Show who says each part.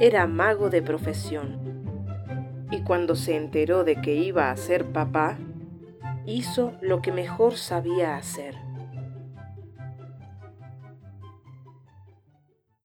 Speaker 1: era mago de profesión. Y cuando se enteró de que iba a ser papá, hizo lo que mejor sabía hacer